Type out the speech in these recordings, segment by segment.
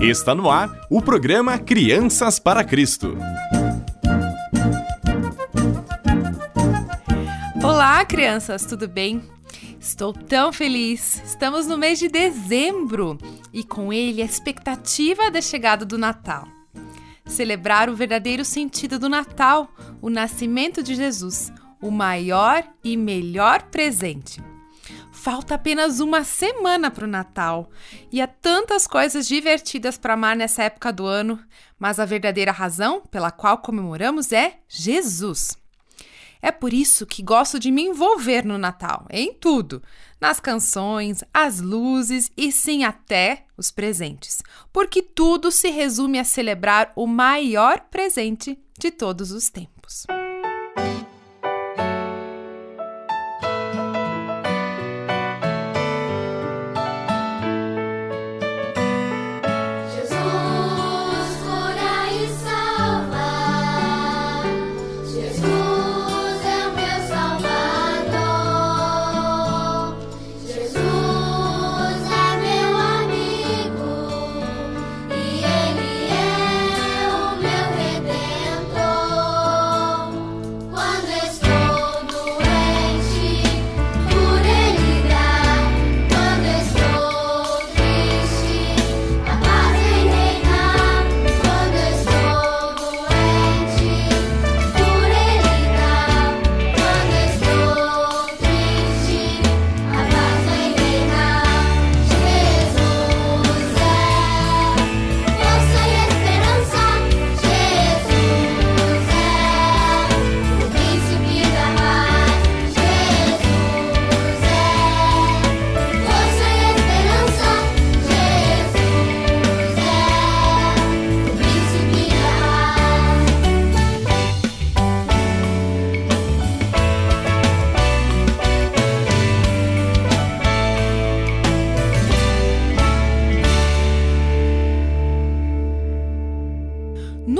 Está no ar o programa Crianças para Cristo. Olá, crianças, tudo bem? Estou tão feliz! Estamos no mês de dezembro e com ele a expectativa da chegada do Natal. Celebrar o verdadeiro sentido do Natal, o nascimento de Jesus, o maior e melhor presente. Falta apenas uma semana para o Natal e há tantas coisas divertidas para amar nessa época do ano, mas a verdadeira razão pela qual comemoramos é Jesus. É por isso que gosto de me envolver no Natal, em tudo, nas canções, as luzes e sim até os presentes, porque tudo se resume a celebrar o maior presente de todos os tempos.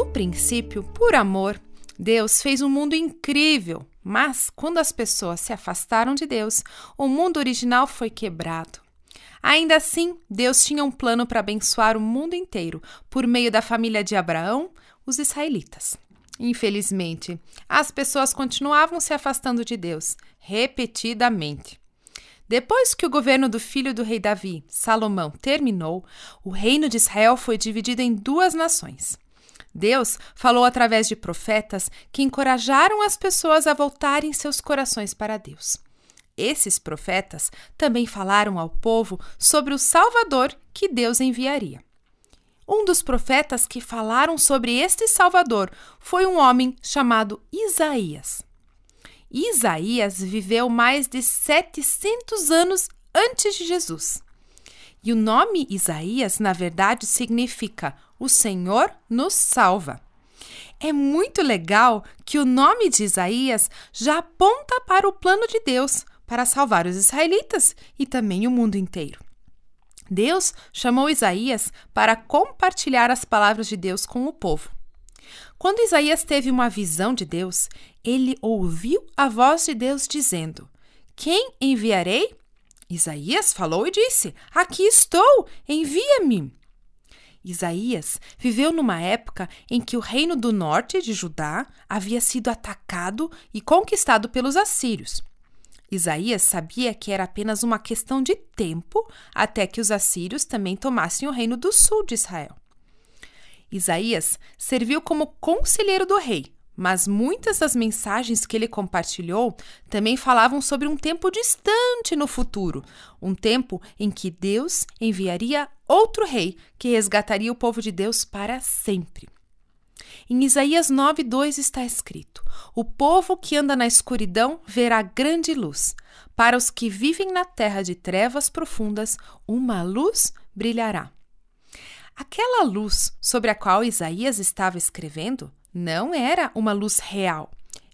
Princípio, por amor, Deus fez um mundo incrível, mas quando as pessoas se afastaram de Deus, o mundo original foi quebrado. Ainda assim, Deus tinha um plano para abençoar o mundo inteiro por meio da família de Abraão, os israelitas. Infelizmente, as pessoas continuavam se afastando de Deus repetidamente. Depois que o governo do filho do rei Davi, Salomão, terminou, o reino de Israel foi dividido em duas nações. Deus falou através de profetas que encorajaram as pessoas a voltarem seus corações para Deus. Esses profetas também falaram ao povo sobre o Salvador que Deus enviaria. Um dos profetas que falaram sobre este Salvador foi um homem chamado Isaías. Isaías viveu mais de 700 anos antes de Jesus. E o nome Isaías, na verdade, significa o Senhor nos salva. É muito legal que o nome de Isaías já aponta para o plano de Deus para salvar os israelitas e também o mundo inteiro. Deus chamou Isaías para compartilhar as palavras de Deus com o povo. Quando Isaías teve uma visão de Deus, ele ouviu a voz de Deus dizendo: Quem enviarei? Isaías falou e disse: Aqui estou, envia-me. Isaías viveu numa época em que o reino do norte de Judá havia sido atacado e conquistado pelos assírios. Isaías sabia que era apenas uma questão de tempo até que os assírios também tomassem o reino do sul de Israel. Isaías serviu como conselheiro do rei, mas muitas das mensagens que ele compartilhou também falavam sobre um tempo distante no futuro, um tempo em que Deus enviaria outro rei que resgataria o povo de Deus para sempre. Em Isaías 9:2 está escrito: O povo que anda na escuridão verá grande luz. Para os que vivem na terra de trevas profundas, uma luz brilhará. Aquela luz sobre a qual Isaías estava escrevendo não era uma luz real,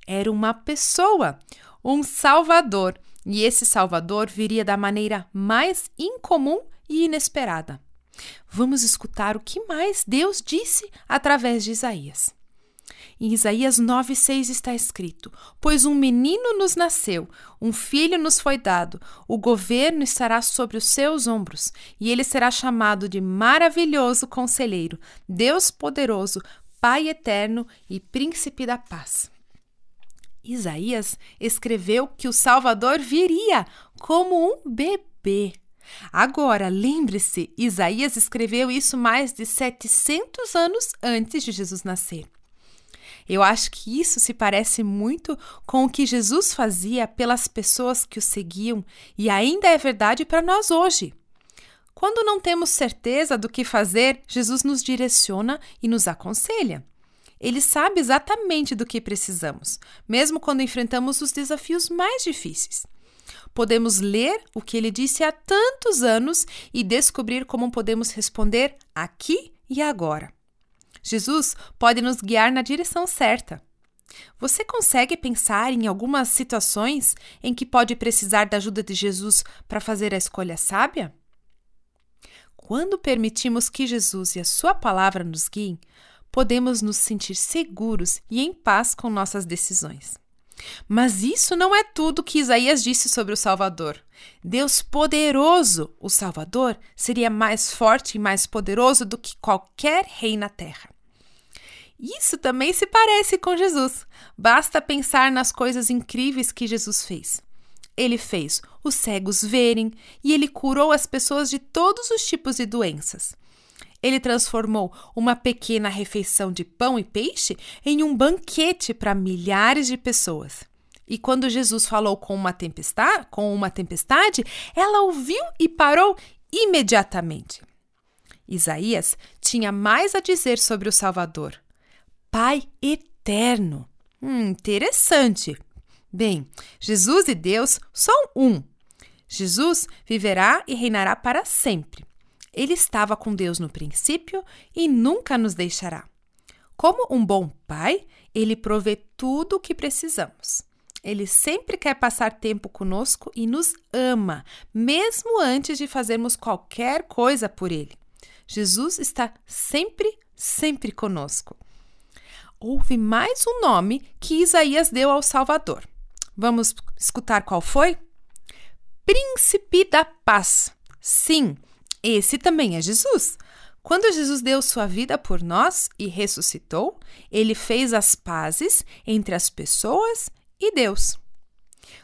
era uma pessoa, um Salvador. E esse Salvador viria da maneira mais incomum e inesperada. Vamos escutar o que mais Deus disse através de Isaías. Em Isaías 9,6 está escrito: Pois um menino nos nasceu, um filho nos foi dado, o governo estará sobre os seus ombros, e ele será chamado de Maravilhoso Conselheiro, Deus Poderoso, Pai Eterno e Príncipe da Paz. Isaías escreveu que o Salvador viria como um bebê. Agora, lembre-se, Isaías escreveu isso mais de 700 anos antes de Jesus nascer. Eu acho que isso se parece muito com o que Jesus fazia pelas pessoas que o seguiam e ainda é verdade para nós hoje. Quando não temos certeza do que fazer, Jesus nos direciona e nos aconselha. Ele sabe exatamente do que precisamos, mesmo quando enfrentamos os desafios mais difíceis. Podemos ler o que ele disse há tantos anos e descobrir como podemos responder aqui e agora. Jesus pode nos guiar na direção certa. Você consegue pensar em algumas situações em que pode precisar da ajuda de Jesus para fazer a escolha sábia? Quando permitimos que Jesus e a Sua palavra nos guiem, podemos nos sentir seguros e em paz com nossas decisões. Mas isso não é tudo que Isaías disse sobre o Salvador. Deus poderoso, o Salvador, seria mais forte e mais poderoso do que qualquer rei na terra. Isso também se parece com Jesus. Basta pensar nas coisas incríveis que Jesus fez. Ele fez os cegos verem e ele curou as pessoas de todos os tipos de doenças. Ele transformou uma pequena refeição de pão e peixe em um banquete para milhares de pessoas. E quando Jesus falou com uma tempestade, com uma tempestade, ela ouviu e parou imediatamente. Isaías tinha mais a dizer sobre o Salvador. Pai eterno. Hum, interessante. Bem, Jesus e Deus são um. Jesus viverá e reinará para sempre. Ele estava com Deus no princípio e nunca nos deixará. Como um bom pai, ele provê tudo o que precisamos. Ele sempre quer passar tempo conosco e nos ama, mesmo antes de fazermos qualquer coisa por ele. Jesus está sempre, sempre conosco houve mais um nome que Isaías deu ao Salvador. Vamos escutar qual foi? Príncipe da Paz. Sim, esse também é Jesus. Quando Jesus deu sua vida por nós e ressuscitou, ele fez as pazes entre as pessoas e Deus.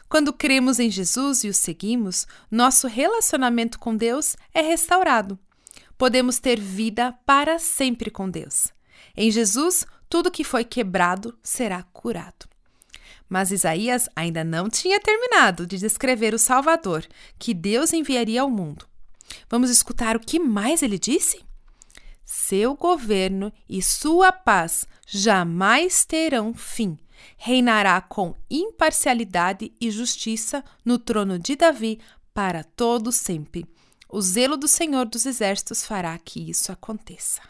Quando cremos em Jesus e o seguimos, nosso relacionamento com Deus é restaurado. Podemos ter vida para sempre com Deus. Em Jesus, tudo que foi quebrado será curado. Mas Isaías ainda não tinha terminado de descrever o Salvador que Deus enviaria ao mundo. Vamos escutar o que mais ele disse? Seu governo e sua paz jamais terão fim. Reinará com imparcialidade e justiça no trono de Davi para todo sempre. O zelo do Senhor dos Exércitos fará que isso aconteça.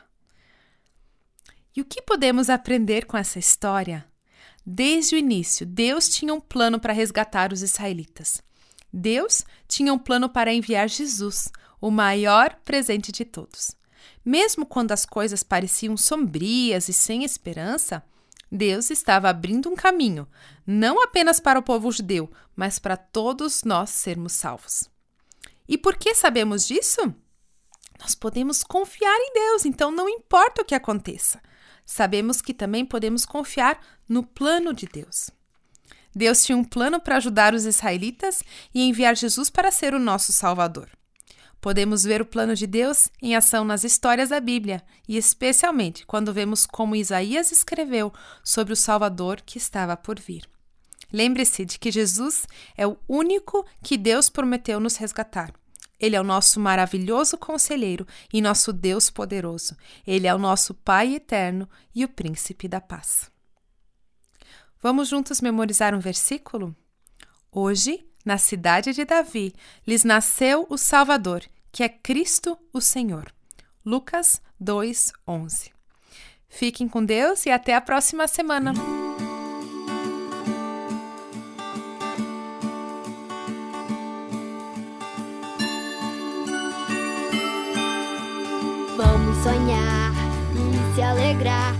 E o que podemos aprender com essa história? Desde o início, Deus tinha um plano para resgatar os israelitas. Deus tinha um plano para enviar Jesus, o maior presente de todos. Mesmo quando as coisas pareciam sombrias e sem esperança, Deus estava abrindo um caminho, não apenas para o povo judeu, mas para todos nós sermos salvos. E por que sabemos disso? Nós podemos confiar em Deus, então não importa o que aconteça sabemos que também podemos confiar no plano de Deus. Deus tinha um plano para ajudar os israelitas e enviar Jesus para ser o nosso Salvador. Podemos ver o plano de Deus em ação nas histórias da Bíblia e, especialmente, quando vemos como Isaías escreveu sobre o Salvador que estava por vir. Lembre-se de que Jesus é o único que Deus prometeu nos resgatar. Ele é o nosso maravilhoso conselheiro e nosso Deus poderoso. Ele é o nosso Pai eterno e o príncipe da paz. Vamos juntos memorizar um versículo? Hoje, na cidade de Davi, lhes nasceu o Salvador, que é Cristo o Senhor. Lucas 2:11. Fiquem com Deus e até a próxima semana. sonhar e se alegrar